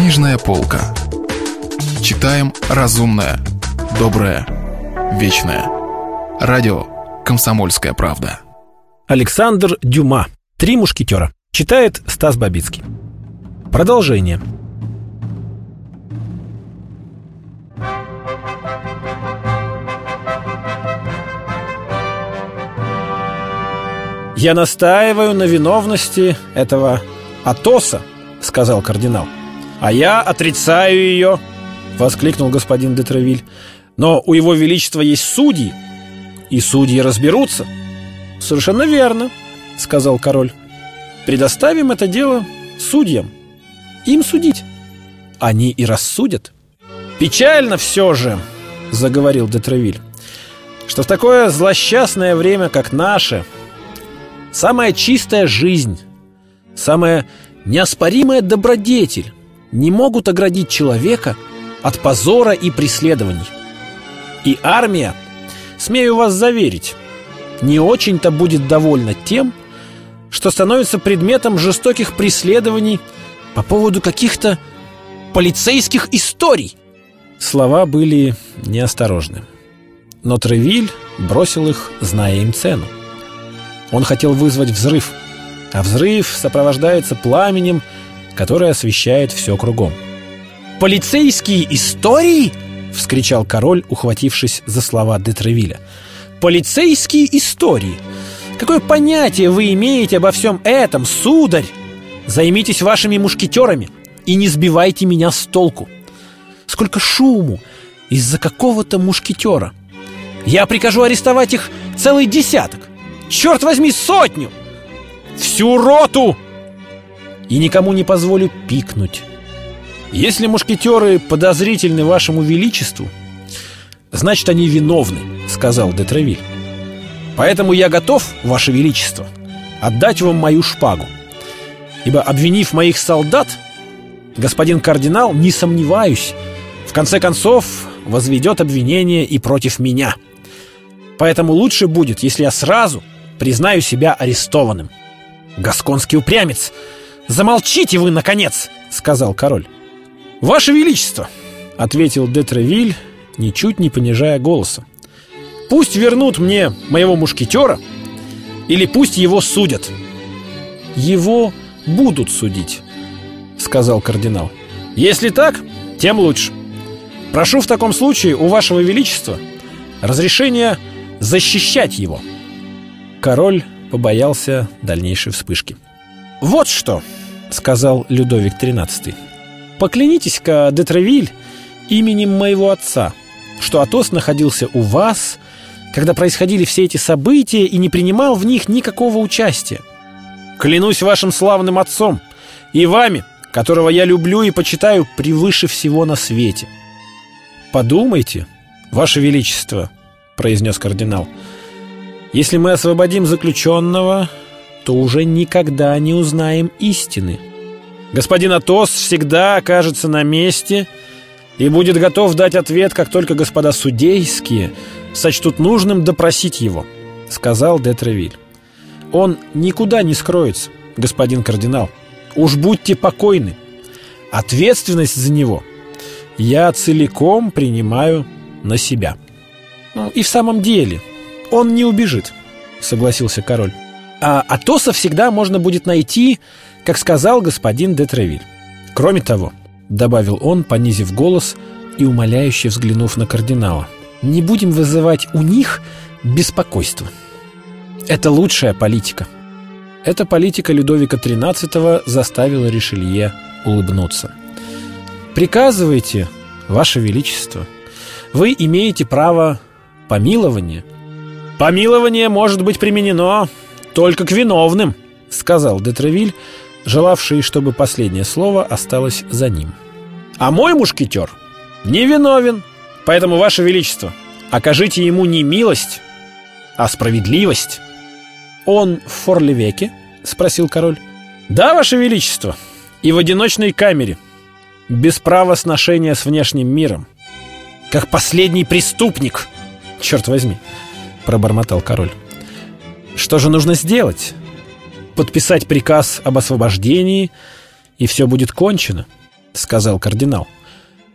Книжная полка. Читаем разумное, доброе, вечное. Радио «Комсомольская правда». Александр Дюма. «Три мушкетера». Читает Стас Бабицкий. Продолжение. «Я настаиваю на виновности этого Атоса», — сказал кардинал. «А я отрицаю ее», — воскликнул господин де Тревиль. «Но у его величества есть судьи, и судьи разберутся». «Совершенно верно», — сказал король. «Предоставим это дело судьям. Им судить. Они и рассудят». «Печально все же», — заговорил де Тревиль, «что в такое злосчастное время, как наше, самая чистая жизнь, самая неоспоримая добродетель не могут оградить человека от позора и преследований. И армия, смею вас заверить, не очень-то будет довольна тем, что становится предметом жестоких преследований по поводу каких-то полицейских историй. Слова были неосторожны. Но Тревиль бросил их, зная им цену. Он хотел вызвать взрыв, а взрыв сопровождается пламенем, которое освещает все кругом. «Полицейские истории?» — вскричал король, ухватившись за слова де Тревиля. «Полицейские истории! Какое понятие вы имеете обо всем этом, сударь? Займитесь вашими мушкетерами и не сбивайте меня с толку. Сколько шуму из-за какого-то мушкетера. Я прикажу арестовать их целый десяток. Черт возьми, сотню! Всю роту! И никому не позволю пикнуть. Если мушкетеры подозрительны вашему величеству, значит, они виновны, сказал Детревиль. Поэтому я готов, ваше величество, отдать вам мою шпагу. Ибо, обвинив моих солдат, господин кардинал, не сомневаюсь, в конце концов возведет обвинение и против меня. Поэтому лучше будет, если я сразу признаю себя арестованным. Гасконский упрямец! Замолчите вы, наконец! Сказал король. Ваше Величество! Ответил Детревиль, ничуть не понижая голоса. Пусть вернут мне моего мушкетера, или пусть его судят. Его будут судить, сказал кардинал. Если так, тем лучше. Прошу в таком случае у вашего величества разрешения защищать его. Король побоялся дальнейшей вспышки. «Вот что!» — сказал Людовик XIII. «Поклянитесь-ка, Детревиль, именем моего отца, что Атос находился у вас, когда происходили все эти события и не принимал в них никакого участия. Клянусь вашим славным отцом и вами, которого я люблю и почитаю превыше всего на свете». «Подумайте, ваше величество», — произнес кардинал, — если мы освободим заключенного, то уже никогда не узнаем истины. Господин Атос всегда окажется на месте и будет готов дать ответ, как только господа судейские сочтут нужным допросить его, сказал де Тревиль. Он никуда не скроется, господин кардинал. Уж будьте покойны. Ответственность за него я целиком принимаю на себя. Ну, и в самом деле, он не убежит, согласился король. А Атоса всегда можно будет найти, как сказал господин де Тревиль. Кроме того, добавил он, понизив голос и умоляюще взглянув на кардинала, не будем вызывать у них беспокойство. Это лучшая политика. Эта политика Людовика XIII заставила Ришелье улыбнуться. «Приказывайте, Ваше Величество. Вы имеете право помилования «Помилование может быть применено только к виновным», — сказал Детревиль, желавший, чтобы последнее слово осталось за ним. «А мой мушкетер не виновен, поэтому, Ваше Величество, окажите ему не милость, а справедливость». «Он в Форлевеке?» — спросил король. «Да, Ваше Величество, и в одиночной камере, без права сношения с внешним миром, как последний преступник, черт возьми». — пробормотал король. «Что же нужно сделать? Подписать приказ об освобождении, и все будет кончено», — сказал кардинал.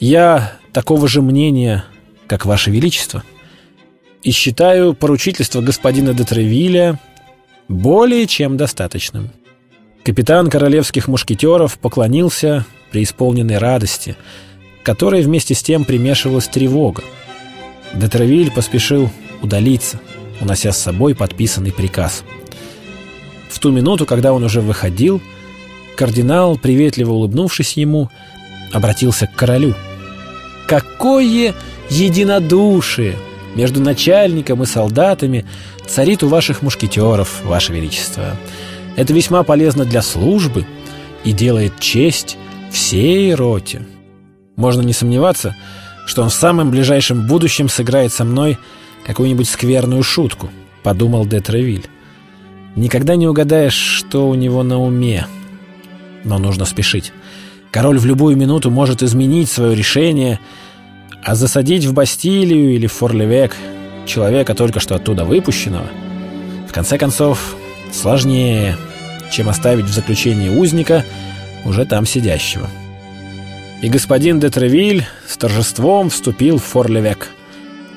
«Я такого же мнения, как Ваше Величество, и считаю поручительство господина де Тревиля более чем достаточным». Капитан королевских мушкетеров поклонился при исполненной радости, которой вместе с тем примешивалась тревога. Детревиль поспешил удалиться, унося с собой подписанный приказ. В ту минуту, когда он уже выходил, кардинал, приветливо улыбнувшись ему, обратился к королю. «Какое единодушие между начальником и солдатами царит у ваших мушкетеров, ваше величество! Это весьма полезно для службы и делает честь всей роте. Можно не сомневаться, что он в самом ближайшем будущем сыграет со мной какую-нибудь скверную шутку», — подумал де Тревиль. «Никогда не угадаешь, что у него на уме. Но нужно спешить. Король в любую минуту может изменить свое решение, а засадить в Бастилию или в Форлевек человека, только что оттуда выпущенного, в конце концов, сложнее, чем оставить в заключении узника, уже там сидящего». И господин де Тревиль с торжеством вступил в Форлевек —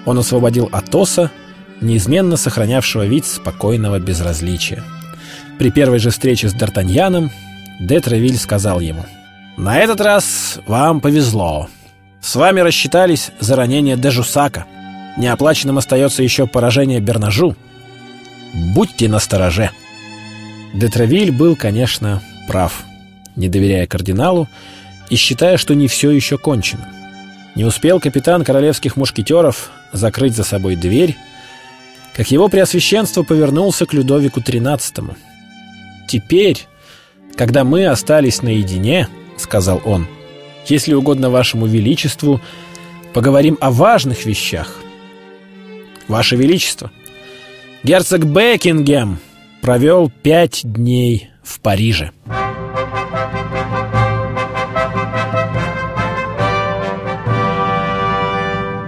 он освободил Атоса, неизменно сохранявшего вид спокойного безразличия. При первой же встрече с Д'Артаньяном де Тревиль сказал ему «На этот раз вам повезло. С вами рассчитались за ранение де Жусака. Неоплаченным остается еще поражение Бернажу. Будьте настороже». Де Тревиль был, конечно, прав, не доверяя кардиналу и считая, что не все еще кончено. Не успел капитан королевских мушкетеров закрыть за собой дверь, как его преосвященство повернулся к Людовику XIII. «Теперь, когда мы остались наедине, — сказал он, — если угодно вашему величеству, поговорим о важных вещах. Ваше величество, герцог Бекингем провел пять дней в Париже».